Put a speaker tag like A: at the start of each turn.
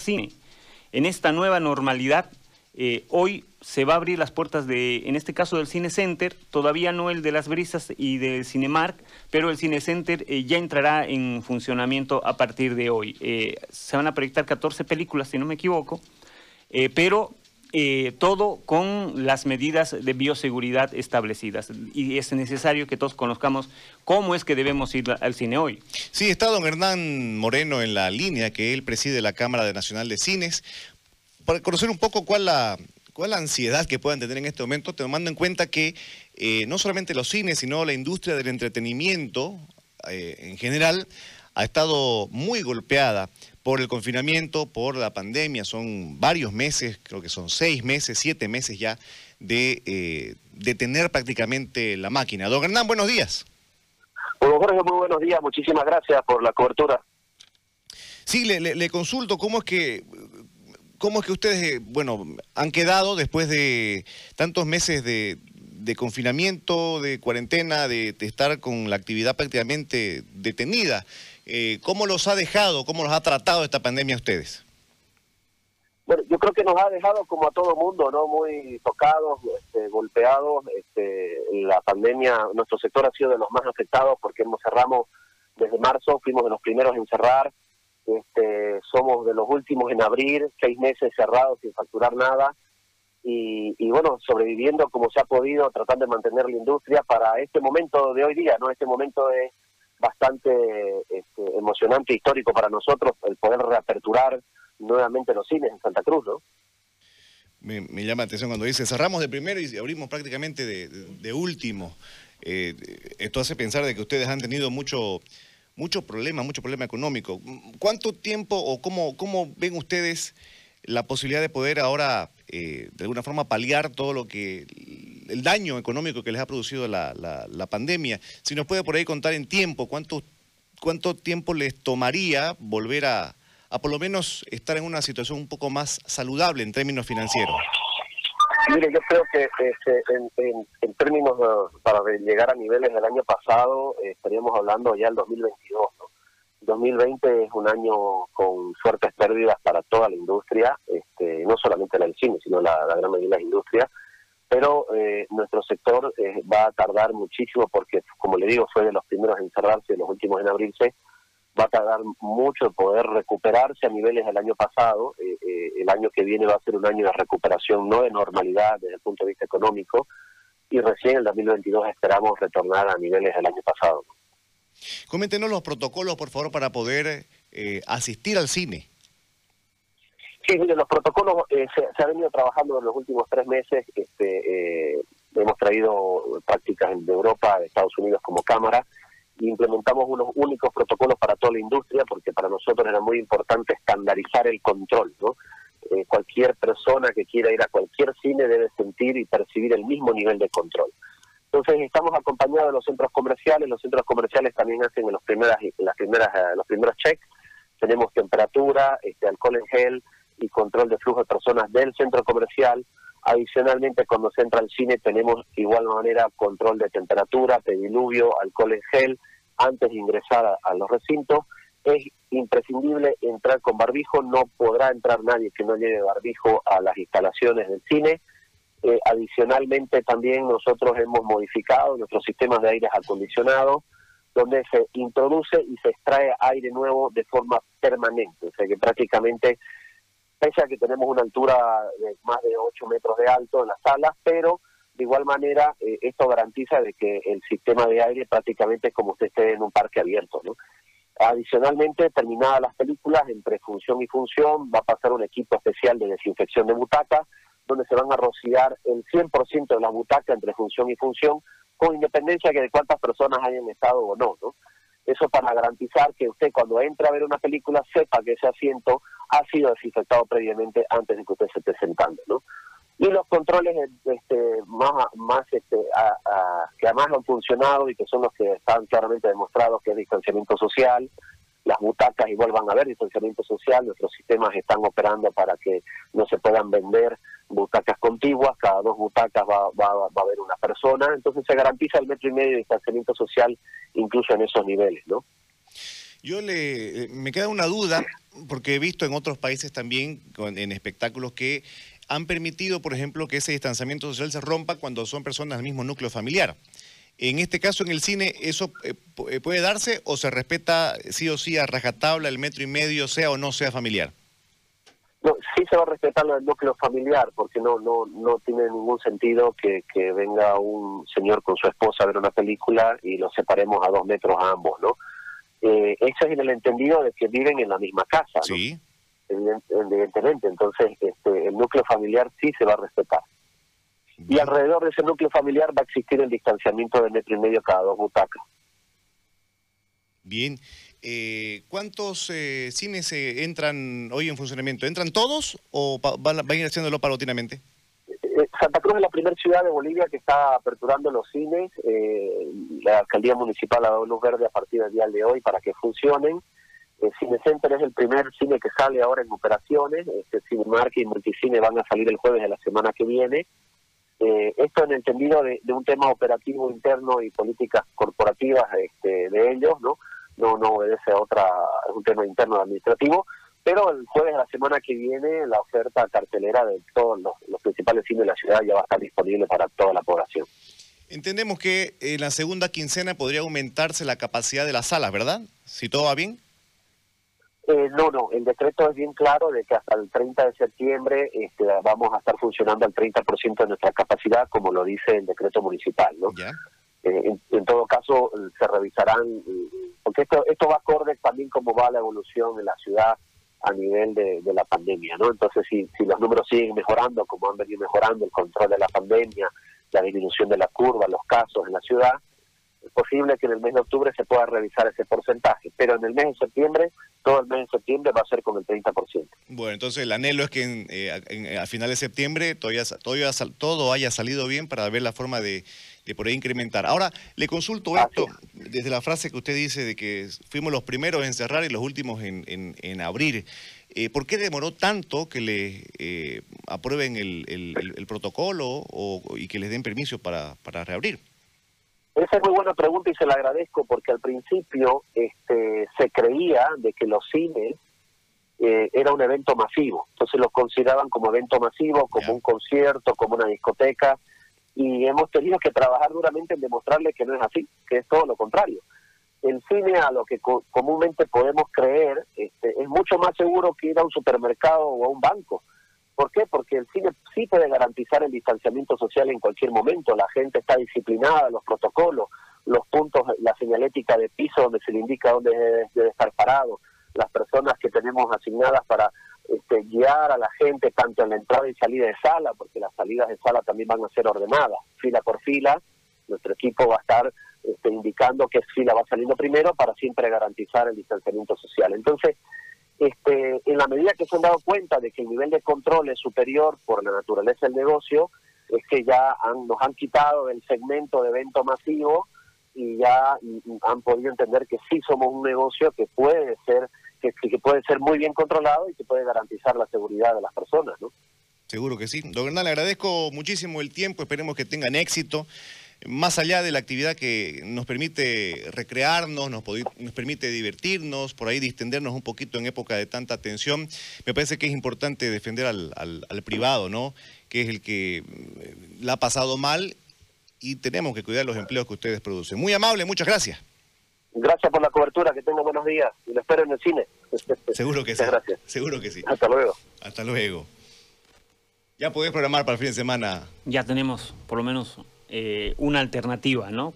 A: cine. En esta nueva normalidad, eh, hoy se va a abrir las puertas de, en este caso del Cine Center, todavía no el de las brisas y del Cinemark, pero el Cine Center eh, ya entrará en funcionamiento a partir de hoy. Eh, se van a proyectar 14 películas, si no me equivoco, pero todo con las medidas de bioseguridad establecidas. Y es necesario que todos conozcamos cómo es que debemos ir al cine hoy.
B: Sí, está don Hernán Moreno en la línea, que él preside la Cámara Nacional de Cines. Para conocer un poco cuál la, cuál la ansiedad que puedan tener en este momento, tomando en cuenta que eh, no solamente los cines, sino la industria del entretenimiento eh, en general ha estado muy golpeada por el confinamiento, por la pandemia. Son varios meses, creo que son seis meses, siete meses ya, de eh, detener prácticamente la máquina. Don Hernán, buenos días.
C: Bueno, Jorge, muy buenos días. Muchísimas gracias por la cobertura.
B: Sí, le, le consulto, ¿cómo es que ¿Cómo es que ustedes, eh, bueno, han quedado después de tantos meses de, confinamiento, de cuarentena, de, estar con la actividad prácticamente detenida? Eh, ¿Cómo los ha dejado, cómo los ha tratado esta pandemia a ustedes?
C: Bueno, yo creo que nos ha dejado como a todo mundo, ¿no? Muy tocados, este, golpeados. Este, la pandemia, nuestro sector ha sido de los más afectados porque hemos cerramos desde marzo, fuimos de los primeros en cerrar. Este, somos de los últimos en abrir, seis meses cerrados sin facturar nada. Y, bueno, sobreviviendo como se ha podido, tratando de mantener la industria para este momento de hoy día, ¿no? Este momento es bastante este, emocionante, histórico para nosotros, el poder reaperturar nuevamente los cines en Santa Cruz, ¿no?
B: Me, llama la atención cuando dice cerramos de primero y abrimos prácticamente de, último. Eh, esto hace pensar de que ustedes han tenido mucho mucho problema, mucho problema económico. ¿Cuánto tiempo o cómo, cómo ven ustedes la posibilidad de poder ahora, eh, de alguna forma, paliar todo lo que, el daño económico que les ha producido la, la, pandemia? Si nos puede por ahí contar en tiempo, ¿cuánto, cuánto tiempo les tomaría volver a, a por lo menos estar en una situación un poco más saludable en términos financieros?
C: Mire, yo creo que este, en, términos para llegar a niveles del año pasado, eh, estaríamos hablando ya del 2022. ¿no? 2020 es un año con fuertes pérdidas para toda la industria, este, no solamente la del cine, sino la, gran mayoría de las industrias. Eh, nuestro sector eh, va a tardar muchísimo porque, como le digo, fue de los primeros en cerrarse, de los últimos en abrirse va a tardar mucho en poder recuperarse a niveles del año pasado. Eh, eh, el año que viene va a ser un año de recuperación, no de normalidad desde el punto de vista económico, y recién en el 2022 esperamos retornar a niveles del año pasado.
B: Coméntenos los protocolos, por favor, para poder asistir al cine.
C: Sí, los protocolos se, se, ha venido trabajando en los últimos tres meses. Este, hemos traído prácticas de Europa, de Estados Unidos como cámara implementamos unos únicos protocolos para toda la industria porque para nosotros era muy importante estandarizar el control, ¿no? Eh, cualquier persona que quiera ir a cualquier cine debe sentir y percibir el mismo nivel de control. Entonces estamos acompañados de los centros comerciales, los centros comerciales también hacen en los primeras, las primeras, eh, los primeros checks, tenemos temperatura, este, alcohol en gel y control de flujo de personas del centro comercial, Adicionalmente, cuando se entra al cine tenemos igual manera control de temperatura, pediluvio, alcohol en gel, antes de ingresar a, los recintos. Es imprescindible entrar con barbijo, no podrá entrar nadie que no lleve barbijo a las instalaciones del cine. Eh, adicionalmente, también nosotros hemos modificado nuestros sistemas de aire acondicionado, donde se introduce y se extrae aire nuevo de forma permanente, o sea que prácticamente pese a que tenemos una altura de más de 8 metros de alto en las salas, pero de igual manera eh, esto garantiza de que el sistema de aire prácticamente es como usted esté en un parque abierto, ¿no? Adicionalmente, terminadas las películas, entre función y función, va a pasar un equipo especial de desinfección de butacas, donde se van a rociar el 100% de las butacas entre función y función, con independencia de cuántas personas hayan estado o no, ¿no? Eso para garantizar que usted cuando entre a ver una película sepa que ese asiento ha sido desinfectado previamente antes de que usted se esté sentando, ¿no? Y los controles este, más, más este, que además han funcionado y que son los que están claramente demostrados, que es distanciamiento social, las butacas y vuelvan a haber distanciamiento social, nuestros sistemas están operando para que no se puedan vender butacas contiguas, cada dos butacas va, va, va a haber una persona, entonces se garantiza el metro y medio de distanciamiento social incluso en esos niveles, ¿no?
B: Yo le, eh, me queda una duda porque he visto en otros países también, en espectáculos, que han permitido, por ejemplo, que ese distanciamiento social se rompa cuando son personas del mismo núcleo familiar. En este caso, en el cine, ¿eso eh, eh, puede darse o se respeta sí o sí a rajatabla el metro y medio, sea o no sea familiar?
C: No, sí se va a respetar el núcleo familiar, porque no no no tiene ningún sentido que, venga un señor con su esposa a ver una película y los separemos a dos metros a ambos, ¿no? Eh, eso es en el entendido de que viven en la misma casa,
B: Sí.
C: Evidentemente, entonces este, el núcleo familiar sí se va a respetar. Y alrededor de ese núcleo familiar va a existir el distanciamiento de metro y medio cada dos butacas.
B: Bien. Eh, ¿Cuántos eh, cines eh, entran hoy en funcionamiento? ¿Entran todos o van, a ir haciéndolo paulatinamente?
C: Eh, Santa Cruz es la primera ciudad de Bolivia que está aperturando los cines. la alcaldía municipal ha dado luz verde a partir del día de hoy para que funcionen. El Cine Center es el primer cine que sale ahora en operaciones. Este Cinemark y Multicine van a salir el jueves de la semana que viene. Eh, esto en el entendido de, un tema operativo interno y políticas corporativas este, de ellos, ¿no? No, no obedece a otra, es un tema interno administrativo, pero el jueves de la semana que viene la oferta cartelera de todos los, principales cines de la ciudad ya va a estar disponible para toda la población.
B: Entendemos que en la segunda quincena podría aumentarse la capacidad de las salas, ¿verdad? Si todo va bien.
C: Eh, no, no, el decreto es bien claro de que hasta el 30 de septiembre este, vamos a estar funcionando al 30% de nuestra capacidad, como lo dice el decreto municipal, ¿no? Eh, en, todo caso, se revisarán, porque esto, esto va acorde también como va la evolución en la ciudad a nivel de, de la pandemia, ¿no? Entonces, si, los números siguen mejorando, como han venido mejorando, el control de la pandemia, la disminución de la curva, los casos en la ciudad, es posible que en el mes de octubre se pueda revisar ese porcentaje, pero en el mes de septiembre, todo el mes de septiembre va a ser con el 30%.
B: Bueno, entonces el anhelo es que en, eh, a final de septiembre todavía, todavía, todo haya salido bien para ver la forma de, de por ahí incrementar. Ahora, le consulto esto, desde la frase que usted dice de que fuimos los primeros en cerrar y los últimos en, en, abrir. Eh, ¿Por qué demoró tanto que le eh, aprueben el, el, protocolo o, y que les den permiso para, para reabrir?
C: Esa es muy buena pregunta y se la agradezco porque al principio este, se creía de que los cines eh, era un evento masivo, entonces los consideraban como evento masivo, como un concierto, como una discoteca y hemos tenido que trabajar duramente en demostrarle que no es así, que es todo lo contrario. El cine a lo que comúnmente podemos creer este, es mucho más seguro que ir a un supermercado o a un banco ¿Por qué? Porque el cine sí puede garantizar el distanciamiento social en cualquier momento. La gente está disciplinada, los protocolos, los puntos, la señalética de piso donde se le indica dónde debe, estar parado, las personas que tenemos asignadas para este, guiar a la gente tanto en la entrada y salida de sala, porque las salidas de sala también van a ser ordenadas, fila por fila. Nuestro equipo va a estar este, indicando qué fila va saliendo primero para siempre garantizar el distanciamiento social. Entonces, este, en la medida que se han dado cuenta de que el nivel de control es superior por la naturaleza del negocio, es que ya nos han quitado el segmento de evento masivo y ya han podido entender que sí somos un negocio que puede ser que, que puede ser muy bien controlado y que puede garantizar la seguridad de las personas, ¿no?
B: Seguro que sí. Don Bernal, le agradezco muchísimo el tiempo, esperemos que tengan éxito más allá de la actividad que nos permite recrearnos, nos, nos, permite divertirnos, por ahí distendernos un poquito en época de tanta tensión, me parece que es importante defender al, al, privado, ¿no? Que es el que eh, la ha pasado mal y tenemos que cuidar los empleos que ustedes producen. Muy amable, muchas gracias.
C: Gracias por la cobertura, que tenga buenos días y lo espero en el cine.
B: Seguro que sí.
C: gracias.
B: Seguro que sí.
C: Hasta luego.
B: Hasta luego. Ya podés programar para el fin de semana.
A: Ya tenemos por lo menos eh, una alternativa, ¿no?